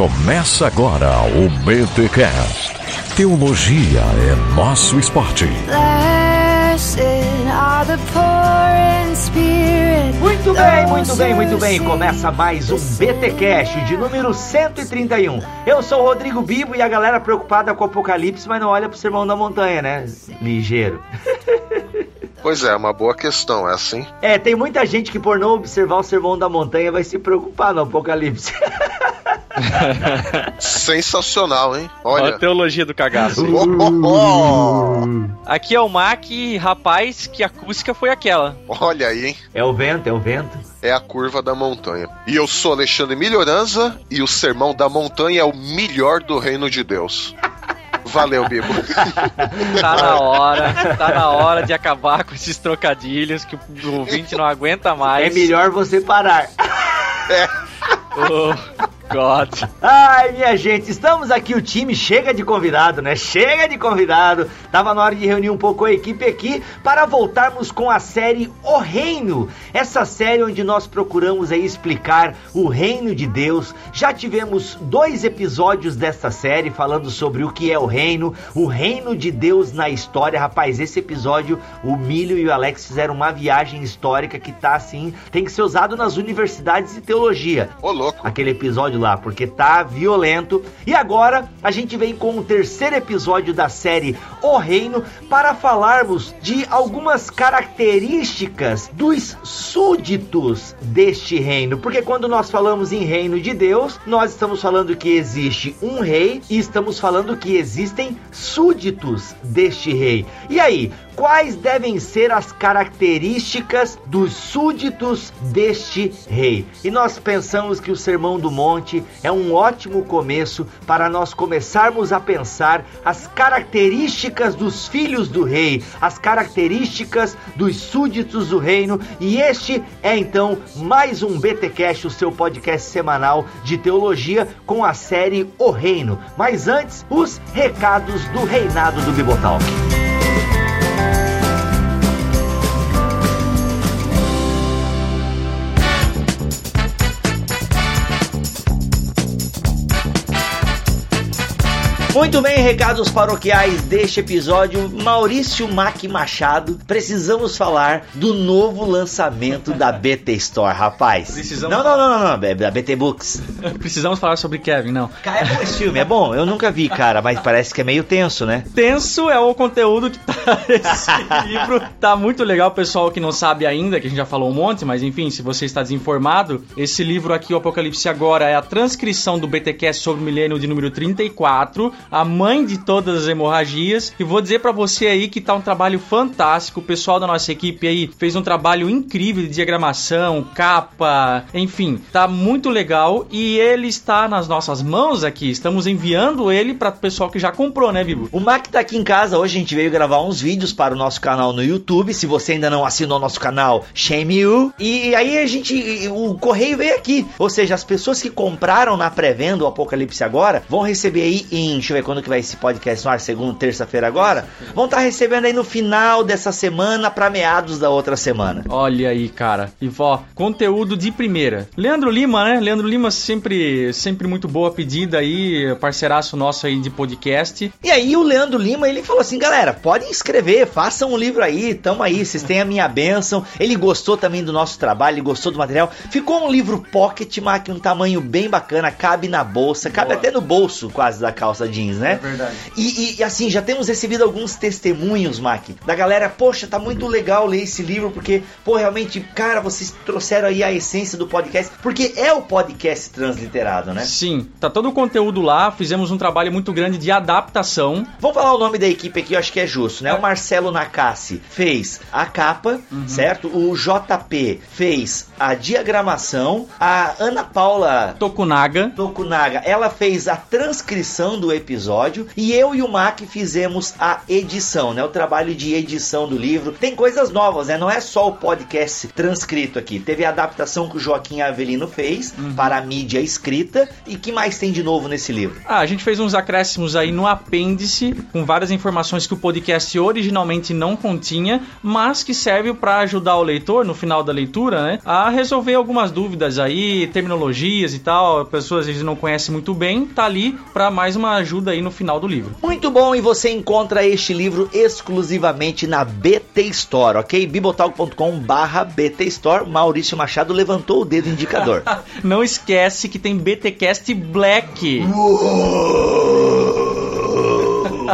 Começa agora o BTCast. Teologia é nosso esporte. Muito bem, muito bem, muito bem. Começa mais um BTcast de número 131. Eu sou o Rodrigo Bibo e a galera preocupada com o apocalipse, mas não olha pro sermão da montanha, né? Ligeiro. Pois é, uma boa questão, é assim? É, tem muita gente que por não observar o sermão da montanha vai se preocupar no apocalipse. Sensacional, hein? Olha Olha. a teologia do cagaço. Oh, oh, oh. Aqui é o Mac, rapaz, que acústica foi aquela. Olha aí, hein? É o vento, é o vento. É a curva da montanha. E eu sou Alexandre Melhoranza e o sermão da montanha é o melhor do reino de Deus. Valeu, Bibo. Tá na hora, tá na hora de acabar com esses trocadilhos que o ouvinte não aguenta mais. É melhor você parar. Oh, God. Ai, minha gente, estamos aqui, o time chega de convidado, né? Chega de convidado. Tava na hora de reunir um pouco a equipe aqui para voltarmos com a série O Reino. Essa série onde nós procuramos aí explicar o reino de Deus. Já tivemos dois episódios desta série falando sobre o que é o reino, o reino de Deus na história. Rapaz, esse episódio, o Milho e o Alex fizeram uma viagem histórica que tá assim, tem que ser usado nas universidades de teologia Ô, louco. aquele episódio lá, porque tá violento. E agora a gente vem com o terceiro episódio da série O Reino para falarmos de algumas características dos súditos deste reino. Porque quando nós falamos em reino de Deus, nós estamos falando que existe um rei e estamos falando que existem súditos deste rei. E aí, quais devem ser as características dos súditos deste rei. E nós pensamos que o Sermão do Monte é um ótimo começo para nós começarmos a pensar as características dos filhos do rei, as características dos súditos do reino. E este é então mais um BTcast, o seu podcast semanal de teologia com a série O Reino. Mas antes, os recados do reinado do Bibotalk. Muito bem, recados paroquiais deste episódio. Maurício Mac Machado, precisamos falar do novo lançamento da BT Store, rapaz. Precisamos- Não, não, não, não, não, é da BT Books. Precisamos falar sobre Kevin, não. Cara, é bom esse filme, é bom. Eu nunca vi, cara, mas parece que é meio tenso, né? Tenso é o conteúdo que tá nesse livro. Tá muito legal, pessoal que não sabe ainda, que a gente já falou um monte, mas enfim, se você está desinformado, esse livro aqui, o Apocalipse Agora, é a transcrição do BTcast sobre o milênio de número 34, a mãe de todas as hemorragias. E vou dizer pra você aí que tá um trabalho fantástico. O pessoal da nossa equipe aí fez um trabalho incrível de diagramação, capa, enfim, tá muito legal e ele está nas nossas mãos aqui. Estamos enviando ele para o pessoal que já comprou, né, Bibo? O Mac tá aqui em casa, hoje a gente veio gravar uns vídeos para o nosso canal no YouTube. Se você ainda não assinou nosso canal, shame you. E aí a gente, o correio veio aqui. Ou seja, as pessoas que compraram na pré-venda o Apocalipse agora vão receber aí em, deixa eu ver quando que vai esse podcast no ar, segunda, terça-feira agora, vão estar recebendo aí no final dessa semana para meados da outra semana. Olha aí, cara. E ó, conteúdo de primeira. Leandro Lima, né? Leandro Lima sempre, sempre muito boa pedida aí, parceiraço nosso aí de podcast. E aí o Leandro Lima, ele falou assim, galera, podem escrever, façam um livro aí, tamo aí, vocês têm a minha bênção. Ele gostou também do nosso trabalho, ele gostou do material. Ficou um livro pocket, Mac, um tamanho bem bacana, cabe na bolsa, cabe Boa. até no bolso quase da calça jeans, né? verdade. E, e- assim, já temos recebido alguns testemunhos, Mac, da galera, poxa, tá muito legal ler esse livro, porque, pô, realmente, cara, vocês trouxeram aí a essência do podcast, porque é o podcast transliterado, né? Sim, tá todo o conteúdo lá. Fizemos um trabalho muito grande de adaptação. Vamos falar o nome da equipe aqui, eu acho que é justo, né? O Marcelo Nakassi fez a capa, certo? O JP fez a diagramação. A Ana Paula Tokunaga. Tokunaga, ela fez a transcrição do episódio e eu e o Mac fizemos a edição, né? O trabalho de edição do livro. Tem coisas novas, né? Não é só o podcast transcrito aqui. Teve a adaptação que o Joaquim Avelino fez uhum. para a mídia escrita. E que mais tem de novo nesse livro? Ah, a gente fez uns acréscimos aí no apêndice com várias informações que o podcast originalmente não continha, mas que serve para ajudar o leitor no final da leitura, né? A resolver algumas dúvidas aí, terminologias e tal. Pessoas às vezes não conhecem muito bem, tá ali para mais uma ajuda aí no final do livro. Muito bom, e você encontra este livro exclusivamente na BT Store, ok? bibotalk.com barra BT Store. Maurício Machado levantou o dedo indicador. não esquece que tem BTcast Black.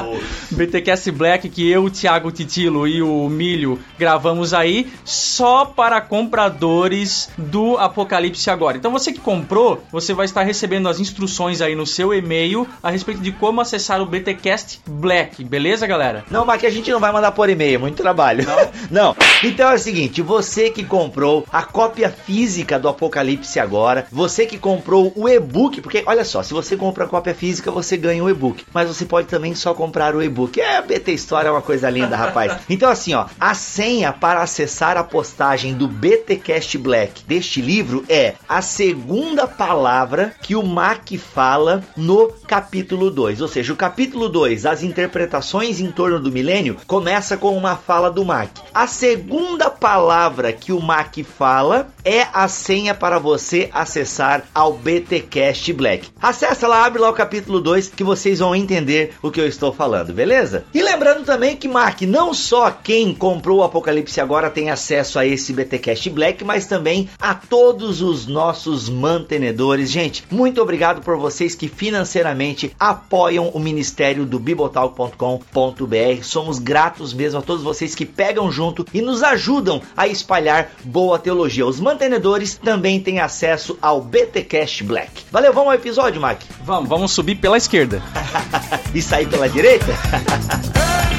BTcast Black que eu, o Thiago Titilo e o Milho gravamos aí só para compradores do Apocalipse Agora. Então você que comprou, você vai estar recebendo as instruções aí no seu e-mail a respeito de como acessar o BTcast Black, beleza, galera? Não, mas que a gente não vai mandar por e-mail, muito trabalho. Não? não. Então é o seguinte, você que comprou a cópia física do Apocalipse Agora, você que comprou o e-book, porque olha só, se você compra a cópia física, você ganha o e-book, mas você pode também só comprar o e-book. É, BT História é uma coisa linda, rapaz. Então, assim, ó, a senha para acessar a postagem do BTcast Black deste livro é a segunda palavra que o Mac fala no capítulo 2. Ou seja, o capítulo 2, as interpretações em torno do milênio, começa com uma fala do Mac. A segunda palavra que o Mac fala é a senha para você acessar ao BTcast Black. Acessa lá, abre lá o capítulo 2 que vocês vão entender o que eu estou falando, beleza? E lembrando também que, Mark, não só quem comprou o Apocalipse agora tem acesso a esse BTcast Black, mas também a todos os nossos mantenedores. Gente, muito obrigado por vocês que financeiramente apoiam o ministério do bibotalk.com.br. Somos gratos mesmo a todos vocês que pegam junto e nos ajudam a espalhar boa teologia. Os mantenedores também têm acesso ao BTcast Black. Valeu, vamos ao episódio, Mark? Vamos, vamos subir pela esquerda. e sair pela direita? direita?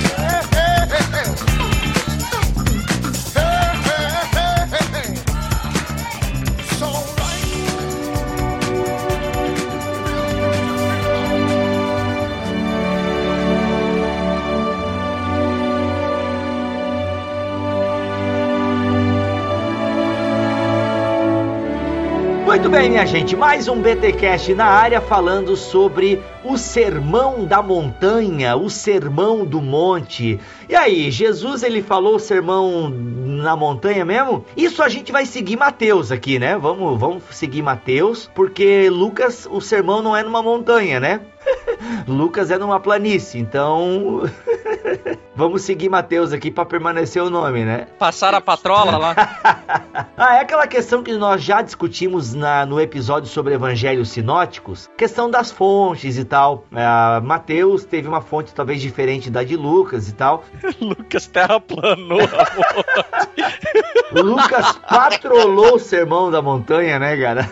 Muito bem, minha gente, mais um BTcast na área falando sobre o sermão da montanha, o sermão do monte. E aí, Jesus ele falou o sermão na montanha mesmo? Isso a gente vai seguir Mateus aqui, né? Vamos, vamos seguir Mateus, porque Lucas, o sermão não é numa montanha, né? Lucas é numa planície, então vamos seguir Mateus aqui para permanecer o nome, né? Passar a patrola lá. ah, é aquela questão que nós já discutimos na, no episódio sobre evangelhos sinóticos, questão das fontes e tal. É, Mateus teve uma fonte talvez diferente da de Lucas e tal. Lucas terraplanou Lucas patrolou o sermão da montanha, né, cara?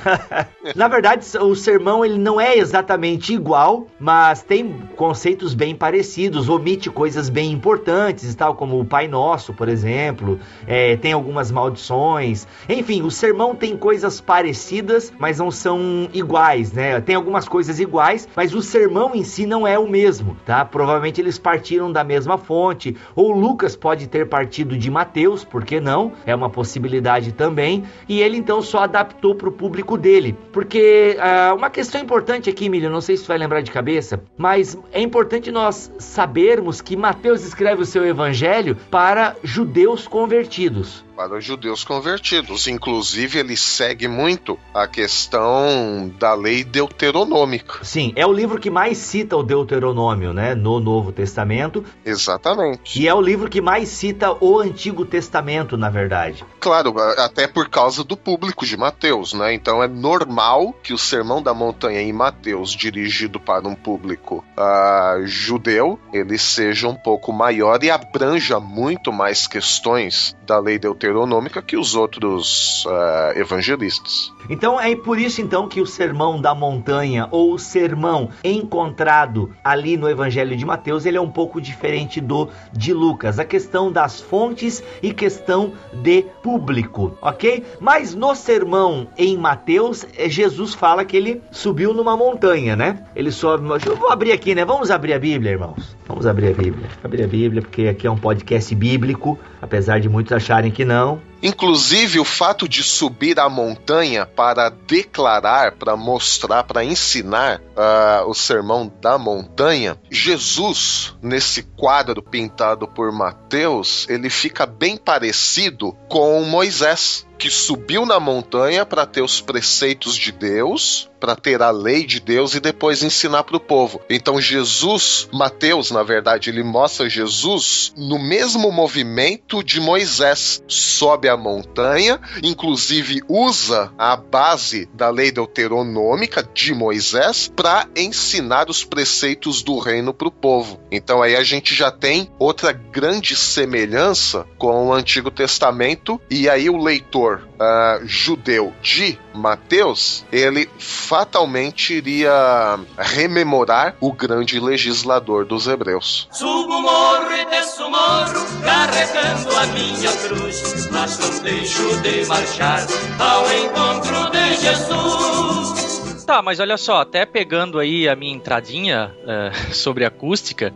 Na verdade, o sermão ele não é exatamente igual, mas tem conceitos bem parecidos, omite coisas bem importantes tal, como o Pai Nosso, por exemplo, é, tem algumas maldições. Enfim, o sermão tem coisas parecidas, mas não são iguais, né? Tem algumas coisas iguais, mas o sermão em si não é o mesmo, tá? Provavelmente eles partiram da mesma fonte, ou Lucas pode ter partido de Mateus, por que não? É uma possibilidade também, e ele então só adaptou para o público dele, porque uh, uma questão importante aqui, Emílio, não sei se você vai lembrar de cabeça, mas é importante nós sabermos que Mateus escreve o seu evangelho para judeus convertidos para os judeus convertidos. Inclusive, ele segue muito a questão da lei deuteronômica. Sim, é o livro que mais cita o Deuteronômio, né, no Novo Testamento. Exatamente. E é o livro que mais cita o Antigo Testamento, na verdade. Claro, até por causa do público de Mateus, né? Então é normal que o Sermão da Montanha em Mateus, dirigido para um público uh, judeu, ele seja um pouco maior e abranja muito mais questões da lei deuteronômica que os outros uh, evangelistas. Então é por isso então que o sermão da montanha ou o sermão encontrado ali no Evangelho de Mateus ele é um pouco diferente do de Lucas. A questão das fontes e questão de público, ok? Mas no sermão em Mateus, eh, Jesus fala que ele subiu numa montanha, né? Ele sobe. Eu vou abrir aqui, né? Vamos abrir a Bíblia, irmãos. Vamos abrir a Bíblia. Abrir a Bíblia, porque aqui é um podcast bíblico, apesar de muitos acharem que não. Inclusive, o fato de subir a montanha para declarar, para mostrar, para ensinar uh, o sermão da montanha, Jesus, nesse quadro pintado por Mateus, ele fica bem parecido com Moisés que subiu na montanha para ter os preceitos de Deus, para ter a lei de Deus e depois ensinar para o povo. Então Jesus, Mateus, na verdade, ele mostra Jesus no mesmo movimento de Moisés. Sobe a montanha, inclusive usa a base da lei deuteronômica de Moisés para ensinar os preceitos do reino para o povo. Então aí a gente já tem outra grande semelhança com o Antigo Testamento e aí o leitor uh, judeu de Mateus, ele fatalmente iria rememorar o grande legislador dos hebreus. Subo morro e desço morro, carregando a minha cruz, mas não deixo de marchar ao encontro de Jesus. Tá, mas olha só, até pegando aí a minha entradinha uh, sobre acústica,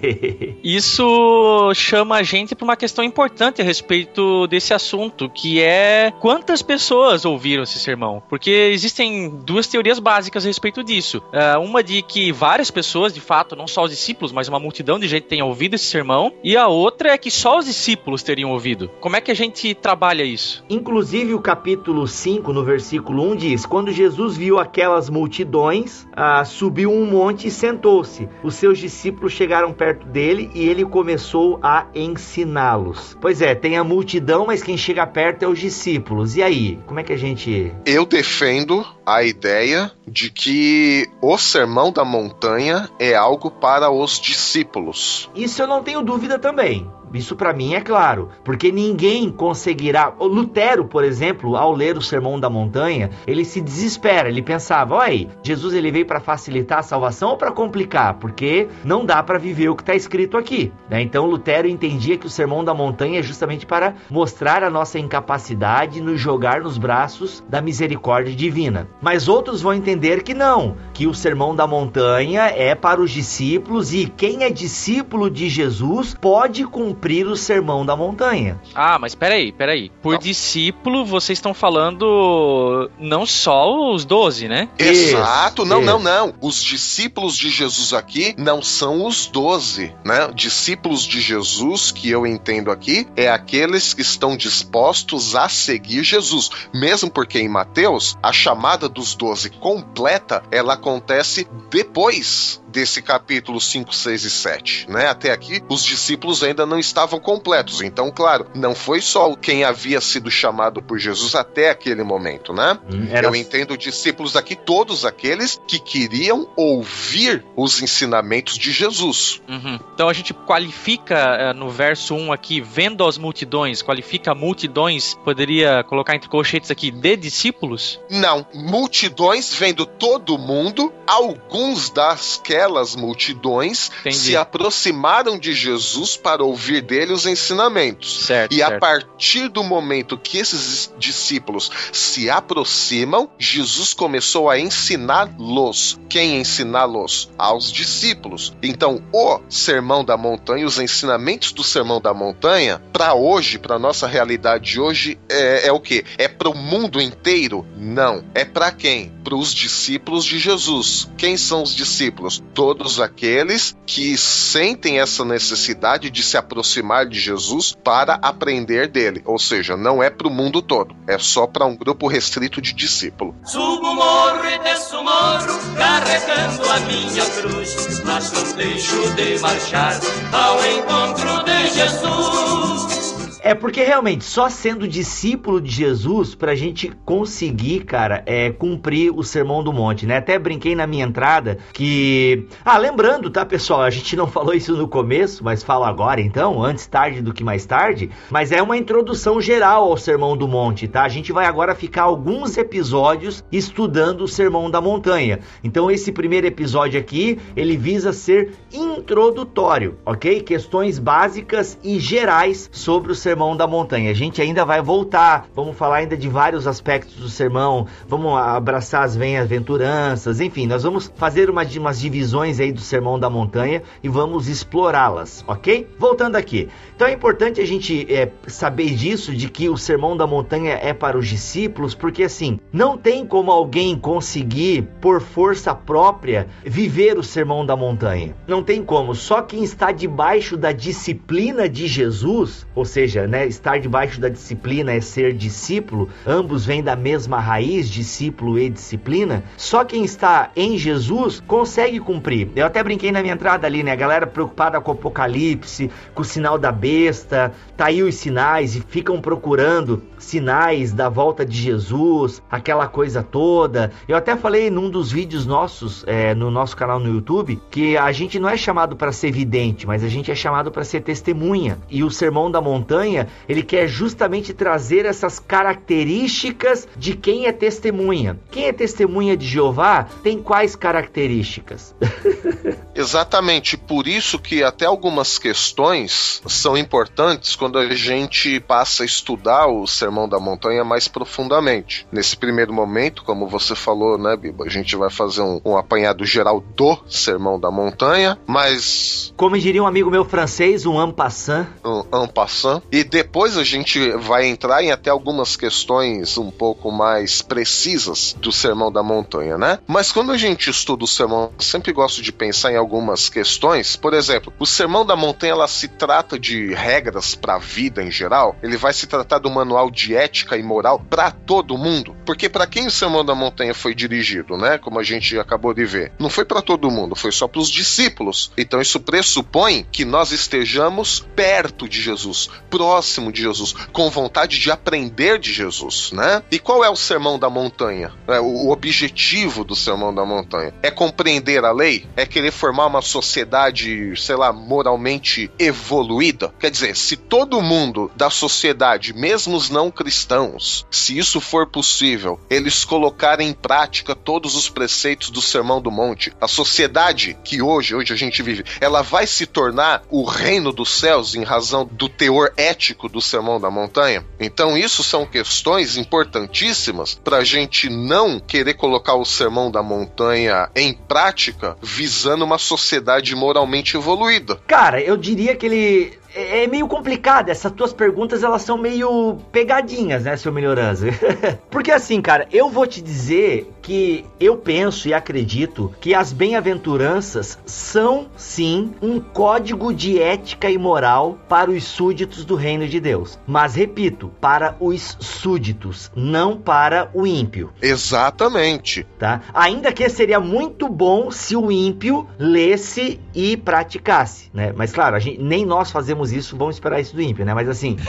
isso chama a gente para uma questão importante a respeito desse assunto, que é quantas pessoas ouviram esse sermão? Porque existem duas teorias básicas a respeito disso. Uh, uma de que várias pessoas, de fato, não só os discípulos, mas uma multidão de gente tenha ouvido esse sermão, e a outra é que só os discípulos teriam ouvido. Como é que a gente trabalha isso? Inclusive, o capítulo 5, no versículo 1, diz: Quando Jesus viu aquele aquelas multidões, ah, subiu um monte e sentou-se. Os seus discípulos chegaram perto dele e ele começou a ensiná-los. Pois é, tem a multidão, mas quem chega perto é os discípulos. E aí, como é que a gente. Eu defendo a ideia de que o sermão da montanha é algo para os discípulos. Isso eu não tenho dúvida também. Isso para mim é claro, porque ninguém conseguirá. O Lutero, por exemplo, ao ler o Sermão da Montanha, ele se desespera. Ele pensava: "Oi, Jesus ele veio para facilitar a salvação ou para complicar? Porque não dá para viver o que está escrito aqui". Né? Então Lutero entendia que o Sermão da Montanha é justamente para mostrar a nossa incapacidade nos jogar nos braços da misericórdia divina. Mas outros vão entender que não, que o Sermão da Montanha é para os discípulos e quem é discípulo de Jesus pode cumprir cumprir o sermão da montanha. Ah, mas peraí, peraí. Por não. discípulo, vocês estão falando não só os doze, né? Exato, não, não, não. Os discípulos de Jesus aqui não são os doze, né? Discípulos de Jesus, que eu entendo aqui, é aqueles que estão dispostos a seguir Jesus. Mesmo porque em Mateus, a chamada dos doze completa, ela acontece depois desse capítulo 5, 6 e 7, né? Até aqui, os discípulos ainda não estavam completos. Então, claro, não foi só quem havia sido chamado por Jesus até aquele momento, né? Hum, era... Eu entendo discípulos aqui, todos aqueles que queriam ouvir os ensinamentos de Jesus. Uhum. Então a gente qualifica uh, no verso 1 aqui, vendo as multidões, qualifica multidões, poderia colocar entre colchetes aqui, de discípulos? Não, multidões vendo todo mundo, alguns das que aquelas multidões Entendi. se aproximaram de Jesus para ouvir dele os ensinamentos. Certo, e certo. a partir do momento que esses discípulos se aproximam, Jesus começou a ensiná-los. Quem ensiná-los? Aos discípulos. Então, o Sermão da Montanha, os ensinamentos do Sermão da Montanha, para hoje, para nossa realidade de hoje, é, é o que? É para o mundo inteiro? Não. É para quem? Para os discípulos de Jesus. Quem são os discípulos? todos aqueles que sentem essa necessidade de se aproximar de Jesus para aprender dele. Ou seja, não é para o mundo todo, é só para um grupo restrito de discípulos. Subo morro e desço morro, carregando a minha cruz, mas não deixo de marchar ao encontro de Jesus. É porque realmente só sendo discípulo de Jesus pra gente conseguir, cara, é cumprir o sermão do monte, né? Até brinquei na minha entrada que, ah, lembrando, tá, pessoal, a gente não falou isso no começo, mas falo agora então, antes tarde do que mais tarde, mas é uma introdução geral ao sermão do monte, tá? A gente vai agora ficar alguns episódios estudando o sermão da montanha. Então esse primeiro episódio aqui, ele visa ser introdutório, OK? Questões básicas e gerais sobre o sermão Sermão da Montanha. A gente ainda vai voltar, vamos falar ainda de vários aspectos do sermão, vamos abraçar as bem-aventuranças, enfim, nós vamos fazer uma, umas divisões aí do Sermão da Montanha e vamos explorá-las, ok? Voltando aqui. Então é importante a gente é, saber disso, de que o Sermão da Montanha é para os discípulos, porque assim, não tem como alguém conseguir, por força própria, viver o Sermão da Montanha. Não tem como. Só quem está debaixo da disciplina de Jesus, ou seja, né, estar debaixo da disciplina é ser discípulo, ambos vêm da mesma raiz, discípulo e disciplina. Só quem está em Jesus consegue cumprir. Eu até brinquei na minha entrada ali, né? A galera preocupada com o Apocalipse, com o sinal da besta, tá aí os sinais e ficam procurando sinais da volta de Jesus, aquela coisa toda. Eu até falei num dos vídeos nossos, é, no nosso canal no YouTube, que a gente não é chamado para ser vidente, mas a gente é chamado para ser testemunha. E o Sermão da Montanha, ele quer justamente trazer essas características de quem é testemunha. Quem é testemunha de Jeová tem quais características? Exatamente, por isso que até algumas questões são importantes quando a gente passa a estudar o Sermão da Montanha mais profundamente. Nesse primeiro momento, como você falou, né, Biba, a gente vai fazer um, um apanhado geral do Sermão da Montanha, mas. Como diria um amigo meu francês, um en passant. Um en passant. E depois a gente vai entrar em até algumas questões um pouco mais precisas do Sermão da Montanha, né? Mas quando a gente estuda o Sermão, sempre gosto de pensar em algumas questões. Por exemplo, o Sermão da Montanha ela se trata de regras para a vida em geral. Ele vai se tratar do manual de ética e moral para todo mundo. Porque para quem o Sermão da Montanha foi dirigido, né? Como a gente acabou de ver, não foi para todo mundo, foi só para os discípulos. Então isso pressupõe que nós estejamos perto de Jesus, próximo de Jesus, com vontade de aprender de Jesus, né? E qual é o Sermão da Montanha? É, o objetivo do Sermão da Montanha é compreender a lei, é querer formar uma sociedade, sei lá, moralmente evoluída. Quer dizer, se todo mundo da sociedade, mesmo os não cristãos, se isso for possível, eles colocarem em prática todos os preceitos do Sermão do Monte, a sociedade que hoje, hoje a gente vive, ela vai se tornar o reino dos céus em razão do teor ético do Sermão da Montanha. Então, isso são questões importantíssimas para a gente não querer colocar o Sermão da Montanha em prática visando uma sociedade moralmente evoluída. Cara, eu diria que ele é, é meio complicado. Essas tuas perguntas, elas são meio pegadinhas, né, seu melhorança? Porque assim, cara, eu vou te dizer que eu penso e acredito que as bem-aventuranças são sim um código de ética e moral para os súditos do reino de Deus. Mas repito, para os súditos, não para o ímpio. Exatamente. Tá? Ainda que seria muito bom se o ímpio lesse e praticasse, né? Mas claro, a gente, nem nós fazemos isso, vamos esperar isso do ímpio, né? Mas assim,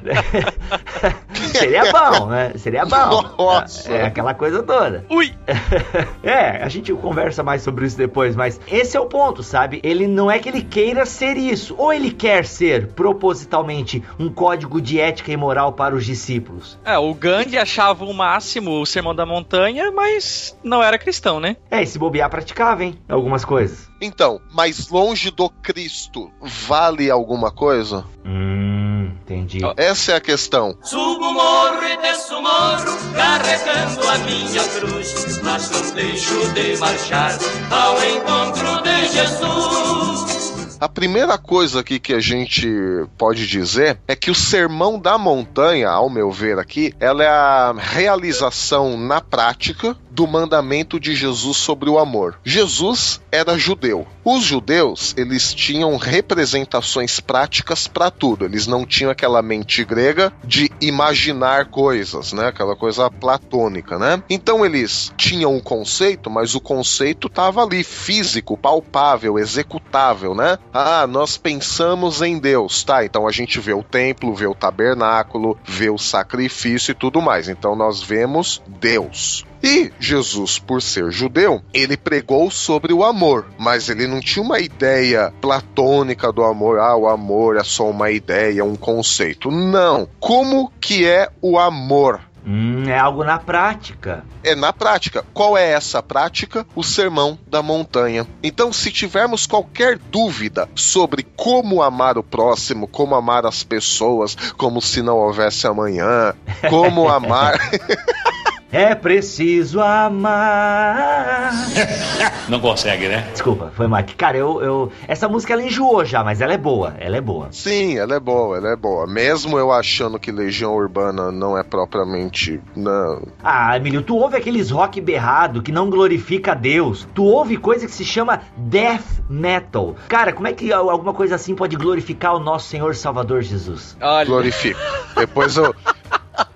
seria bom, né? Seria bom. Nossa. É aquela coisa toda. Ui! É, a gente conversa mais sobre isso depois, mas esse é o ponto, sabe? Ele não é que ele queira ser isso, ou ele quer ser propositalmente um código de ética e moral para os discípulos. É, o Gandhi achava o máximo o Sermão da Montanha, mas não era cristão, né? É, e se bobear praticava, hein? Algumas coisas. Então, mais longe do Cristo, vale alguma coisa? Hum, entendi. Essa é a questão. Subo o morro e desço o morro, carregando a minha cruz, mas não deixo de marchar ao encontro de Jesus. A primeira coisa aqui que a gente pode dizer é que o Sermão da Montanha, ao meu ver aqui, ela é a realização na prática do mandamento de Jesus sobre o amor. Jesus era judeu. Os judeus, eles tinham representações práticas para tudo. Eles não tinham aquela mente grega de imaginar coisas, né? Aquela coisa platônica, né? Então eles tinham um conceito, mas o conceito estava ali, físico, palpável, executável, né? Ah, nós pensamos em Deus, tá? Então a gente vê o templo, vê o tabernáculo, vê o sacrifício e tudo mais. Então nós vemos Deus. E Jesus, por ser judeu, ele pregou sobre o amor, mas ele não tinha uma ideia platônica do amor. Ah, o amor é só uma ideia, um conceito. Não. Como que é o amor? Hum, é algo na prática. É na prática. Qual é essa prática? O sermão da montanha. Então, se tivermos qualquer dúvida sobre como amar o próximo, como amar as pessoas, como se não houvesse amanhã, como amar. É preciso amar. Não consegue, né? Desculpa, foi mal. Cara, eu, eu. Essa música ela enjoou já, mas ela é boa. Ela é boa. Sim, ela é boa, ela é boa. Mesmo eu achando que Legião Urbana não é propriamente. Não. Ah, Emílio, tu ouve aqueles rock berrado que não glorifica a Deus. Tu ouve coisa que se chama death metal. Cara, como é que alguma coisa assim pode glorificar o nosso Senhor Salvador Jesus? Olha, Glorifica. Depois eu.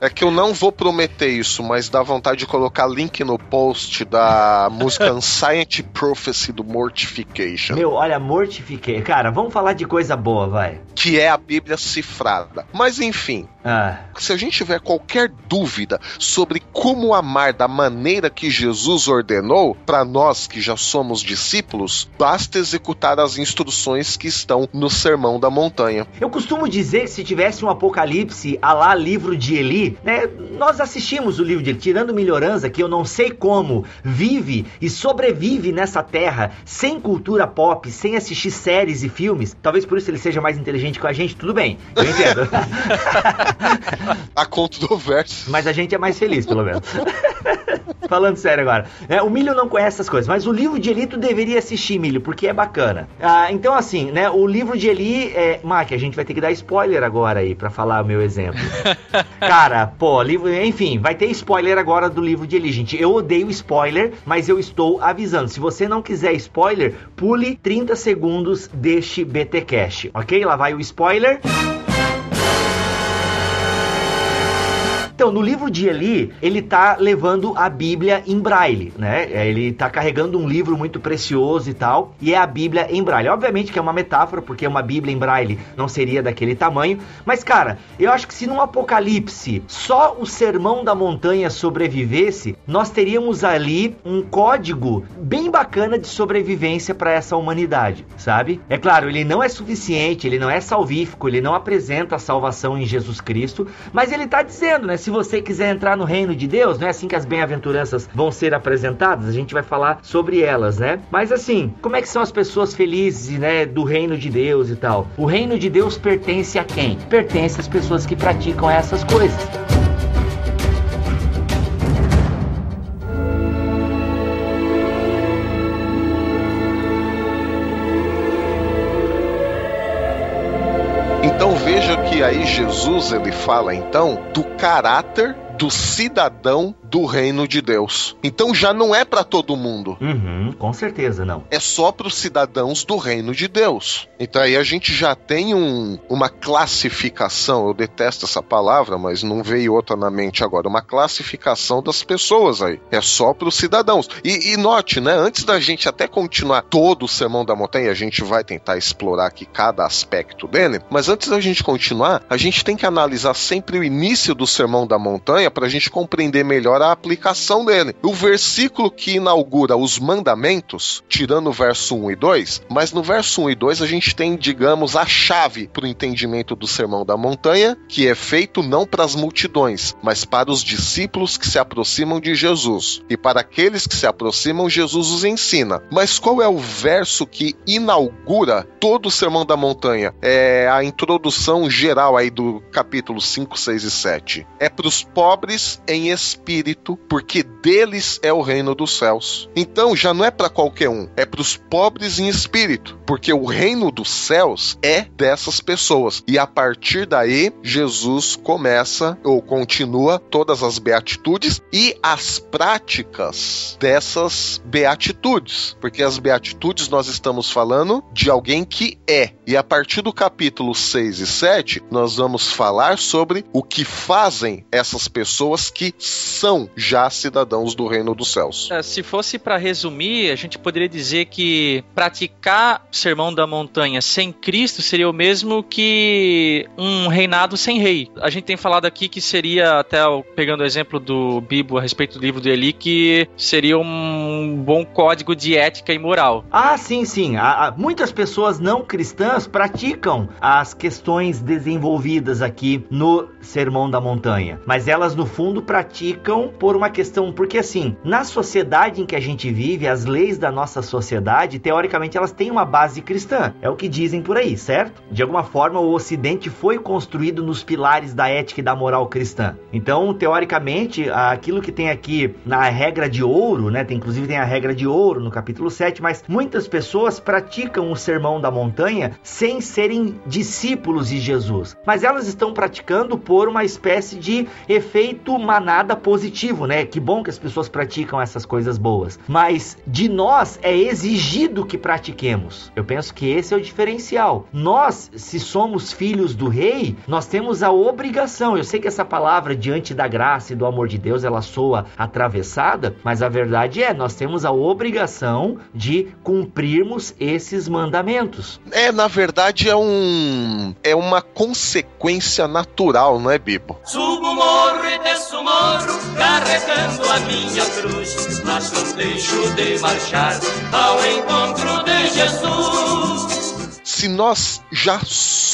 É que eu não vou prometer isso, mas dá vontade de colocar link no post da música Ancient Prophecy do Mortification. Meu, olha, mortifiquei. Cara, vamos falar de coisa boa, vai. Que é a Bíblia cifrada. Mas enfim, Ah, se a gente tiver qualquer dúvida sobre como amar da maneira que Jesus ordenou, para nós que já somos discípulos, basta executar as instruções que estão no Sermão da Montanha. eu costumo dizer que se tivesse um apocalipse a lá livro de Eli, né? Nós assistimos o livro de Eli, tirando Melhorança, que eu não sei como vive e sobrevive nessa terra sem cultura pop, sem assistir séries e filmes. Talvez por isso ele seja mais inteligente que a gente, tudo bem, eu entendo. A controvérsia. Mas a gente é mais feliz, pelo menos. Falando sério agora. É, o Milho não conhece essas coisas, mas o livro de Eli tu deveria assistir, Milho, porque é bacana. Ah, então, assim, né? O livro de Eli é. Mac, a gente vai ter que dar spoiler agora aí pra falar o meu exemplo. Cara, pô, livro. Enfim, vai ter spoiler agora do livro de Eli, gente. Eu odeio spoiler, mas eu estou avisando. Se você não quiser spoiler, pule 30 segundos deste BT Cash, ok? Lá vai o spoiler. Então, no livro de Eli, ele tá levando a Bíblia em braille, né? É, Ele tá carregando um livro muito precioso e tal, e é a Bíblia em braille. Obviamente que é uma metáfora, porque uma Bíblia em braille não seria daquele tamanho, mas cara, eu acho que se num apocalipse só o sermão da montanha sobrevivesse, nós teríamos ali um código bem bacana de sobrevivência para essa humanidade, sabe? É claro, ele não é suficiente, ele não é salvífico, ele não apresenta a salvação em Jesus Cristo, mas ele tá dizendo, né? Se você quiser entrar no reino de Deus, não é assim que as bem-aventuranças vão ser apresentadas? A gente vai falar sobre elas, né? Mas assim, como é que são as pessoas felizes, né, do reino de Deus e tal? O reino de Deus pertence a quem? Pertence às pessoas que praticam essas coisas. Aí Jesus ele fala então do caráter do cidadão do reino de Deus. Então já não é para todo mundo. Uhum, com certeza não. É só para os cidadãos do reino de Deus. Então aí a gente já tem um, uma classificação. Eu detesto essa palavra, mas não veio outra na mente agora. Uma classificação das pessoas aí. É só para os cidadãos. E, e note, né? Antes da gente até continuar todo o sermão da montanha, a gente vai tentar explorar aqui cada aspecto dele. Mas antes da gente continuar, a gente tem que analisar sempre o início do sermão da montanha para a gente compreender melhor a aplicação dele. O versículo que inaugura os mandamentos, tirando o verso 1 e 2, mas no verso 1 e 2 a gente tem, digamos, a chave para o entendimento do sermão da montanha, que é feito não para as multidões, mas para os discípulos que se aproximam de Jesus. E para aqueles que se aproximam, Jesus os ensina. Mas qual é o verso que inaugura todo o sermão da montanha? É a introdução geral aí do capítulo 5, 6 e 7. É para os pobres em espírito, porque deles é o reino dos céus. Então já não é para qualquer um, é para os pobres em espírito, porque o reino dos céus é dessas pessoas. E a partir daí, Jesus começa ou continua todas as beatitudes e as práticas dessas beatitudes, porque as beatitudes nós estamos falando de alguém que é. E a partir do capítulo 6 e 7, nós vamos falar sobre o que fazem essas pessoas que são são já cidadãos do reino dos céus. É, se fosse para resumir, a gente poderia dizer que praticar o sermão da montanha sem Cristo seria o mesmo que um reinado sem rei. A gente tem falado aqui que seria, até pegando o exemplo do Bibo a respeito do livro do Eli, que seria um bom código de ética e moral. Ah, sim, sim. Há- há- muitas pessoas não cristãs praticam as questões desenvolvidas aqui no Sermão da Montanha, mas elas no fundo praticam por uma questão, porque assim, na sociedade em que a gente vive, as leis da nossa sociedade, teoricamente elas têm uma base cristã. É o que dizem por aí, certo? De alguma forma o ocidente foi construído nos pilares da ética e da moral cristã. Então, teoricamente, aquilo que tem aqui na regra de ouro, né? Tem, inclusive tem a regra de ouro no capítulo 7, mas muitas pessoas praticam o sermão da montanha sem serem discípulos de Jesus. Mas elas estão praticando por uma espécie de efeito manada positivo, né? Que bom que as pessoas praticam essas coisas boas. Mas de nós é exigido que pratiquemos. Eu penso que esse é o diferencial. Nós, se somos filhos do rei, nós temos a obrigação. Eu sei que essa palavra diante da graça e do amor de Deus, ela soa atravessada, mas a verdade é, nós temos a obrigação de cumprirmos esses mandamentos. É, na verdade, é um. É uma consequência natural, não é, Bibo? Subo morro e desço morro, carregando a minha cruz, mas não deixo de marchar ao encontro de Jesus. Se nós já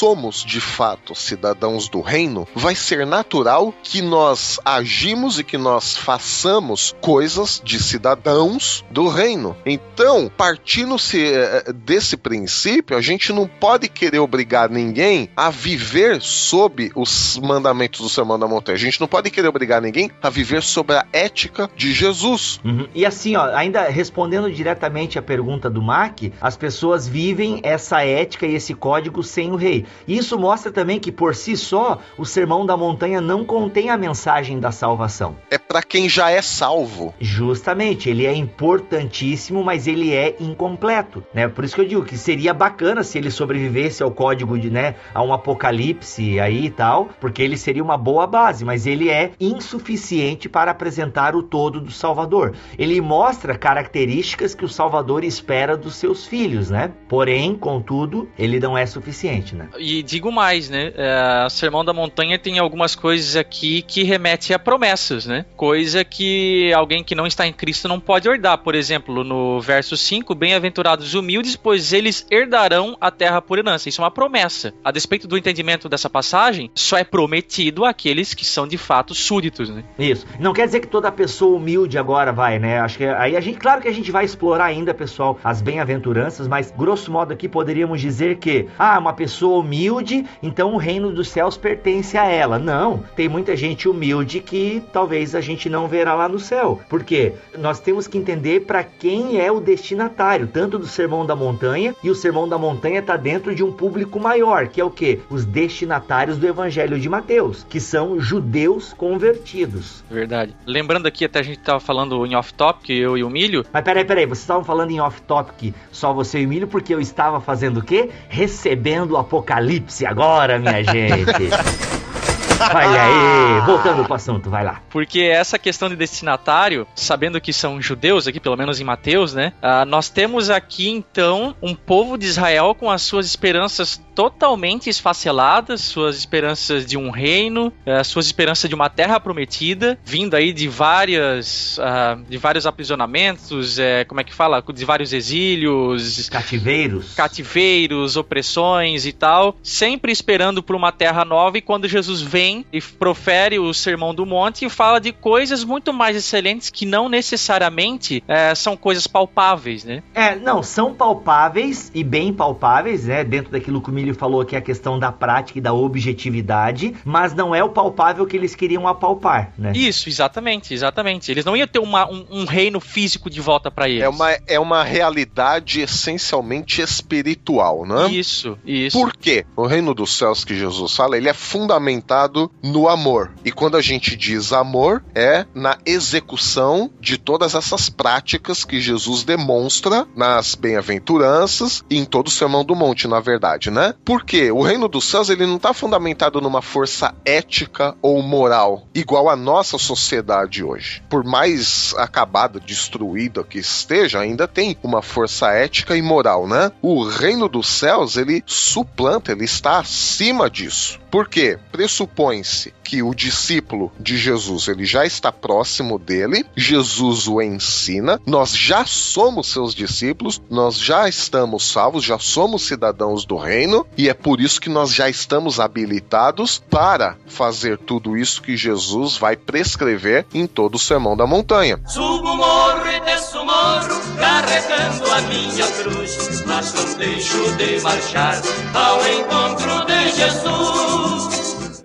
somos de fato cidadãos do reino, vai ser natural que nós agimos e que nós façamos coisas de cidadãos do reino. Então, partindo-se eh, desse princípio, a gente não pode querer obrigar ninguém a viver sob os mandamentos do Sermão da Montanha. A gente não pode querer obrigar ninguém a viver sobre a ética de Jesus. Uhum. E assim, ó, ainda respondendo diretamente à pergunta do Mac, as pessoas vivem essa ética e esse código sem o rei. E isso mostra também que por si só o Sermão da Montanha não contém a mensagem da salvação. É para quem já é salvo. Justamente, ele é importantíssimo, mas ele é incompleto, né? Por isso que eu digo que seria bacana se ele sobrevivesse ao código de, né, a um apocalipse aí e tal, porque ele seria uma boa base, mas ele é insuficiente para apresentar o todo do Salvador. Ele mostra características que o Salvador espera dos seus filhos, né? Porém, contudo, ele não é suficiente, né? E digo mais, né? É, o Sermão da Montanha tem algumas coisas aqui que remetem a promessas, né? Coisa que alguém que não está em Cristo não pode herdar. Por exemplo, no verso 5, bem-aventurados humildes, pois eles herdarão a terra por herança. Isso é uma promessa. A despeito do entendimento dessa passagem, só é prometido àqueles que são de fato súditos, né? Isso. Não quer dizer que toda pessoa humilde agora vai, né? Acho que aí a gente, claro que a gente vai explorar ainda, pessoal, as bem-aventuranças, mas grosso modo aqui poderíamos dizer que, ah, uma pessoa humilde, então o reino dos céus pertence a ela. Não, tem muita gente humilde que talvez a gente não verá lá no céu. Por quê? Nós temos que entender para quem é o destinatário, tanto do Sermão da Montanha, e o Sermão da Montanha está dentro de um público maior, que é o quê? Os destinatários do Evangelho de Mateus, que são judeus convertidos. Verdade. Lembrando aqui, até a gente tava falando em off-topic, eu e o Milho, Mas peraí, peraí, vocês estavam falando em off-topic só você e o Milho, porque eu estava fazendo o quê? Recebendo o apocalipse agora, minha gente. Olha aí, voltando pro assunto, vai lá. Porque essa questão de destinatário, sabendo que são judeus aqui, pelo menos em Mateus, né? ah, nós temos aqui então um povo de Israel com as suas esperanças totalmente esfaceladas, suas esperanças de um reino, eh, suas esperanças de uma terra prometida, vindo aí de várias, ah, de vários aprisionamentos, eh, como é que fala, de vários exílios, Cativeiros. cativeiros, opressões e tal, sempre esperando por uma terra nova e quando Jesus vem e profere o sermão do monte e fala de coisas muito mais excelentes que não necessariamente eh, são coisas palpáveis, né? É, não, são palpáveis e bem palpáveis, né? Dentro daquilo que o Milho falou que é a questão da prática e da objetividade, mas não é o palpável que eles queriam apalpar, né? Isso, exatamente, exatamente. Eles não iam ter uma- um, um reino físico de volta pra eles. É uma, é uma realidade essencialmente espiritual, né? Isso, isso. Por quê? O reino dos céus que Jesus fala, ele é fundamentado no amor. E quando a gente diz amor, é na execução de todas essas práticas que Jesus demonstra nas bem-aventuranças e em todo o Sermão do Monte, na verdade, né? Porque o reino dos céus ele não está fundamentado numa força ética ou moral, igual a nossa sociedade hoje. Por mais acabada, destruída que esteja, ainda tem uma força ética e moral, né? O reino dos céus ele suplanta, ele está acima disso. Por quê? Pressupõe-se que o discípulo de Jesus ele já está próximo dele, Jesus o ensina, nós já somos seus discípulos, nós já estamos salvos, já somos cidadãos do reino e é por isso que nós já estamos habilitados para fazer tudo isso que Jesus vai prescrever em todo o Sermão da Montanha. Subo morro e desço morro, carregando a minha cruz, mas não deixo de marchar ao encontro de Jesus.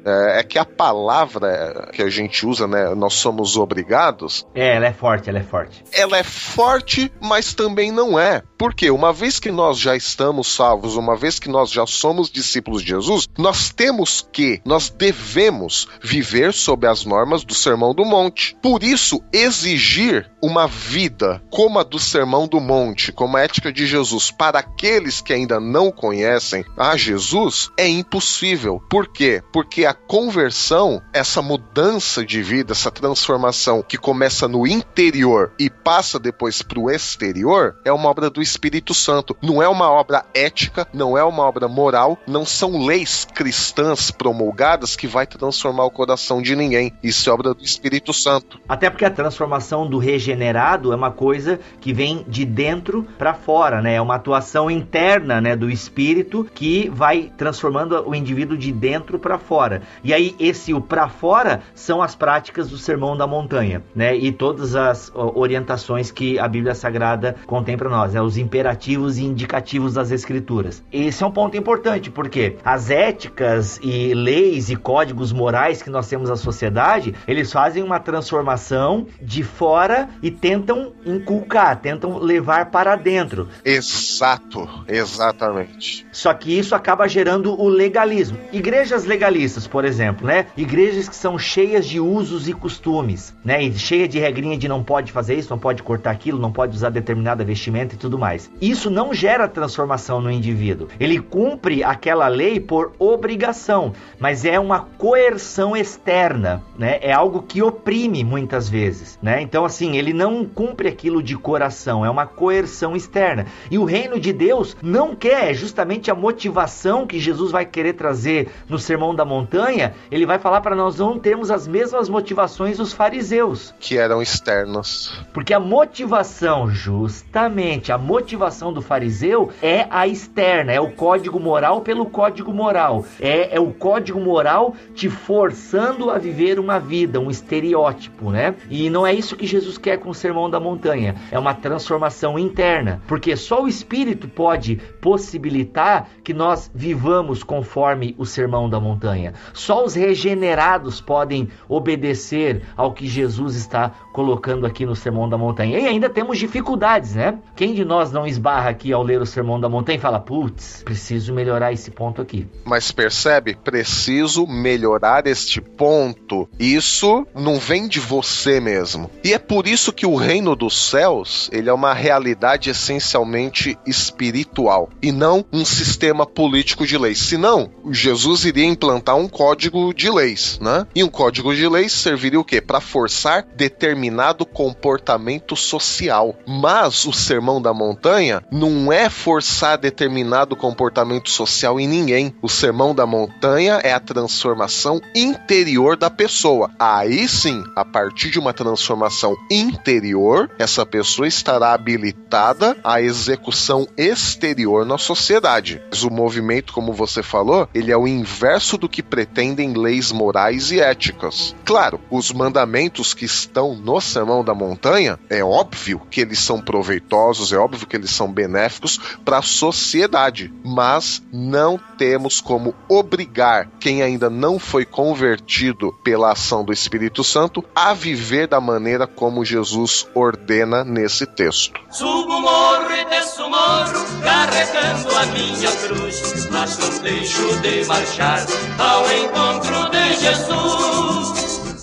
É, é que a palavra que a gente usa, né, nós somos obrigados, É, ela é forte, ela é forte. ela é forte, mas também não é. Porque uma vez que nós já estamos salvos, uma vez que nós já somos discípulos de Jesus, nós temos que, nós devemos viver sob as normas do Sermão do Monte. Por isso, exigir uma vida como a do Sermão do Monte, como a ética de Jesus, para aqueles que ainda não conhecem a Jesus, é impossível. Por quê? Porque a conversão, essa mudança de vida, essa transformação que começa no interior e passa depois para o exterior, é uma obra do Espírito Santo. Não é uma obra ética, não é uma obra moral, não são leis cristãs promulgadas que vai transformar o coração de ninguém. Isso é obra do Espírito Santo. Até porque a transformação do regenerado é uma coisa que vem de dentro para fora, né? É uma atuação interna, né, do espírito que vai transformando o indivíduo de dentro para fora. E aí esse o para fora são as práticas do Sermão da Montanha, né? E todas as orientações que a Bíblia Sagrada contém para nós, né? Os imperativos e indicativos das escrituras. Esse é um ponto importante, porque as éticas e leis e códigos morais que nós temos na sociedade, eles fazem uma transformação de fora e tentam inculcar, tentam levar para dentro. Exato, exatamente. Só que isso acaba gerando o legalismo. Igrejas legalistas, por exemplo, né? Igrejas que são cheias de usos e costumes, né? E cheia de regrinha de não pode fazer isso, não pode cortar aquilo, não pode usar determinada vestimenta e tudo mais. Isso não gera transformação no indivíduo. Ele cumpre aquela lei por obrigação, mas é uma coerção externa, né? É algo que oprime muitas vezes, né? Então assim, ele não cumpre aquilo de coração, é uma coerção externa. E o reino de Deus não quer, é justamente a motivação que Jesus vai querer trazer no Sermão da Montanha, ele vai falar para nós não termos as mesmas motivações dos fariseus. Que eram externos. Porque a motivação, justamente, a motivação do fariseu é a externa, é o código moral pelo código moral. É, é o código moral te forçando a viver uma vida, um estereótipo, né? E não é isso que Jesus quer com o Sermão da Montanha. É uma transformação interna. Porque só o Espírito pode possibilitar que nós vivamos conforme o Sermão da Montanha. Só os regenerados podem obedecer ao que Jesus está colocando aqui no Sermão da Montanha. E ainda temos dificuldades, né? Quem de nós não esbarra aqui ao ler o Sermão da Montanha e fala: putz, preciso melhorar esse ponto aqui. Mas percebe? Preciso melhorar este ponto. Isso não vem de você mesmo. E é por isso que o reino dos céus, ele é uma realidade essencialmente espiritual e não um sistema político de leis. Senão, Jesus iria implantar um código de leis, né? E um código de leis serviria o quê? Para forçar determinado comportamento social. Mas o sermão da montanha não é forçar determinado comportamento social em ninguém. O sermão da montanha é a transformação interior da pessoa. Aí sim, a partir de uma transformação interior, essa pessoa estará habilitada à execução exterior na sociedade. Mas o movimento, como você falou, ele é o inverso do que pretendem leis morais e éticas. Claro, os mandamentos que estão no Sermão da Montanha, é óbvio que eles são proveitosos, é óbvio que eles são benéficos para a sociedade, mas não temos como obrigar quem ainda não foi convertido pela ação do Espírito Santo a viver da maneira como Jesus ordena nesse texto. Subo morro e desço morro, carregando a minha cruz, mas não deixo de marchar ao encontro de Jesus.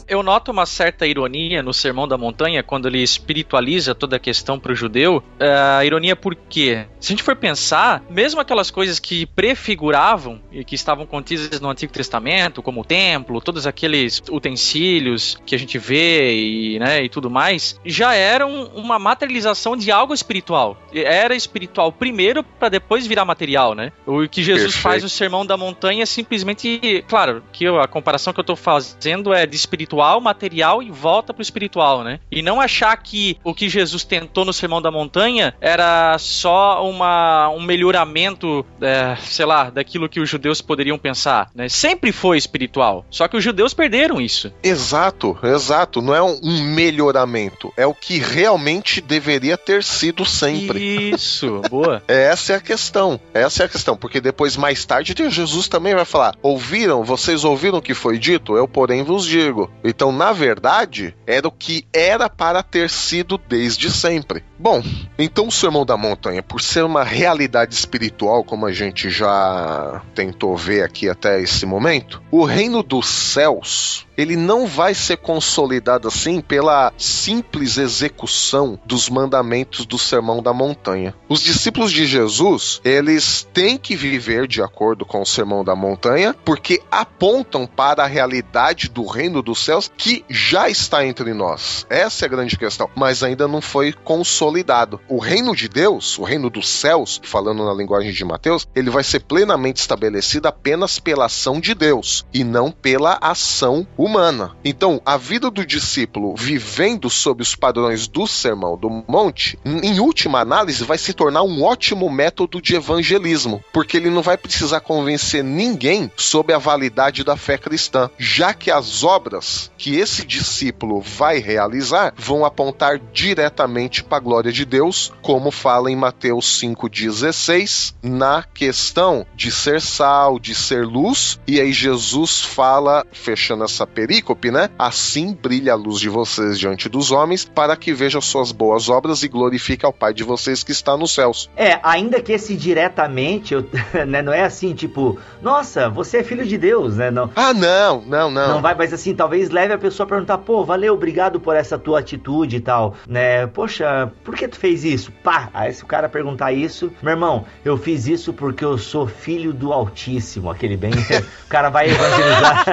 Eu noto uma certa ironia no Sermão da Montanha quando ele espiritualiza toda a questão para o judeu. É, A ironia por quê? Se a gente for pensar, mesmo aquelas coisas que prefiguravam e que estavam contidas no Antigo Testamento, como o templo, todos aqueles utensílios que a gente vê e, né, e tudo mais, já eram uma materialização de algo espiritual. Era espiritual primeiro para depois virar material, né? O que Jesus Perfeito. faz no Sermão da Montanha é simplesmente, claro, que a comparação que eu tô fazendo é de espiritual, material e volta pro espiritual, né? E não achar que o que Jesus tentou no Sermão da Montanha era só uma, um melhoramento, é, sei lá, daquilo que os judeus poderiam pensar, né? Sempre foi espiritual, só que os judeus perderam isso. Exato, exato. Não é um um melhoramento. É o que realmente deveria ter sido sempre. Isso, boa. Essa é a questão. Essa é a questão. Porque depois, mais tarde, Jesus também vai falar: Ouviram? Vocês ouviram o que foi dito? Eu, porém, vos digo. Então, na verdade, era o que era para ter sido desde sempre. Bom, então o Sermão da Montanha, por ser uma realidade espiritual, como a gente já tentou ver aqui até esse momento, o reino dos céus. Ele não vai ser consolidado assim pela simples execução dos mandamentos do Sermão da Montanha. Os discípulos de Jesus, eles têm que viver de acordo com o Sermão da Montanha, porque apontam para a realidade do reino dos céus que já está entre nós. Essa é a grande questão, mas ainda não foi consolidado. O reino de Deus, o reino dos céus, falando na linguagem de Mateus, ele vai ser plenamente estabelecido apenas pela ação de Deus e não pela ação humana. Então, a vida do discípulo vivendo sob os padrões do Sermão do Monte, em última análise, vai se tornar um ótimo método de evangelismo, porque ele não vai precisar convencer ninguém sobre a validade da fé cristã, já que as obras que esse discípulo vai realizar vão apontar diretamente para a glória de Deus, como fala em Mateus 5,16, na questão de ser sal, de ser luz, e aí Jesus fala, fechando essa perícope, né? Assim brilha a luz de vocês diante dos homens, para que vejam suas boas obras e glorifique ao Pai de vocês que está nos céus. É, ainda que esse diretamente, eu- né, não é assim, tipo, nossa, você é filho de Deus, né? Não, Ah, não, não, não. Não vai, mas assim, talvez leve a pessoa a perguntar, pô, valeu, obrigado por essa tua atitude e tal, né? Poxa, por que tu fez isso? Pá! Aí se o cara perguntar isso, meu irmão, eu fiz isso porque eu sou filho do Altíssimo, aquele bem, o cara vai evangelizar.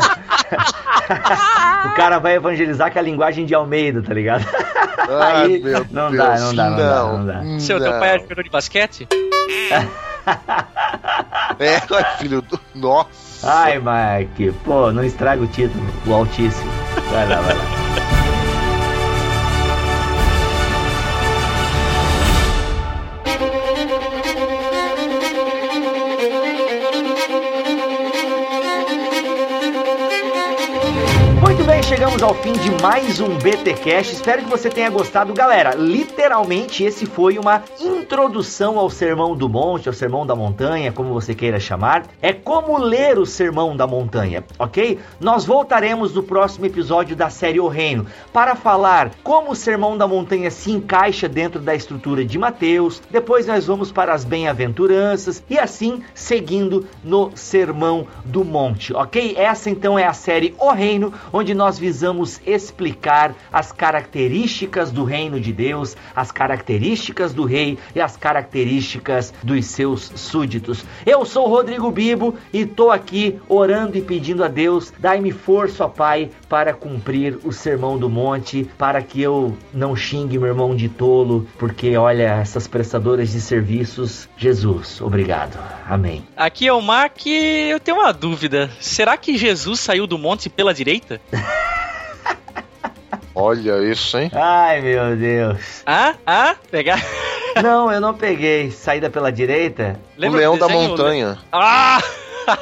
o cara vai evangelizar com a linguagem de Almeida, tá ligado? Ai, Aí, meu não Deus, dá, não dá, não dá, não dá. Seu teu não. pai é jogador de basquete? É, filho do. Nossa. Ai, Mike, pô, não estraga o título, o Altíssimo. Vai lá, vai lá. Chegamos ao fim de mais um BT Cash. Espero que você tenha gostado, galera. Literalmente, esse foi uma introdução ao Sermão do Monte, ao Sermão da Montanha, como você queira chamar. É como ler o Sermão da Montanha, ok? Nós voltaremos no próximo episódio da série O Reino para falar como o Sermão da Montanha se encaixa dentro da estrutura de Mateus. Depois nós vamos para as bem-aventuranças e assim seguindo no Sermão do Monte, ok? Essa então é a série O Reino, onde nós visamos explicar as características do reino de Deus, as características do rei e as características dos seus súditos. Eu sou o Rodrigo Bibo e tô aqui orando e pedindo a Deus, dai-me força, ó Pai, para cumprir o sermão do monte, para que eu não xingue meu irmão de tolo, porque olha, essas prestadoras de serviços, Jesus, obrigado. Amém. Aqui é o Mac eu tenho uma dúvida. Será que Jesus saiu do monte pela direita? Olha isso, hein? Ai, meu Deus. Ah? Ah? Pegar. Não, eu não peguei. Saída pela direita? o Lembra leão do da desenho? montanha. Ah!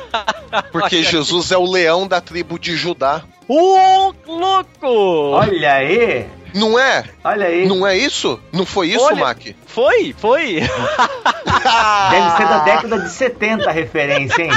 Porque Jesus é o leão da tribo de Judá. Ô, louco! Olha aí! Não é? Olha aí! Não é isso? Não foi isso, Olha- Mac? Foi, foi. Deve ser da década de 70 a referência, hein?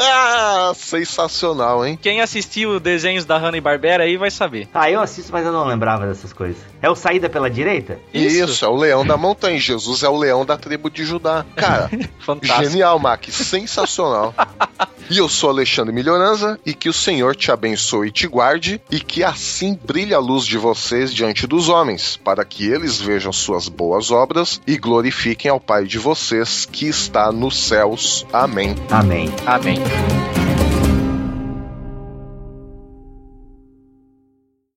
Ah, sensacional, hein? Quem assistiu desenhos da Hanna e Barbera aí vai saber. Ah, eu assisto, mas eu não lembrava dessas coisas. É o Saída pela Direita? Isso. é o leão da montanha. Jesus é o leão da tribo de Judá. Cara, Fantástico. genial, Mac. Sensacional. E eu sou Alexandre Milhoranza e que o Senhor te abençoe e te guarde e que assim brilhe a luz de vocês diante dos homens, para que eles vejam suas boas obras e glorifiquem ao Pai de vocês que está nos céus. Amém. Amém. Amém. Thank you.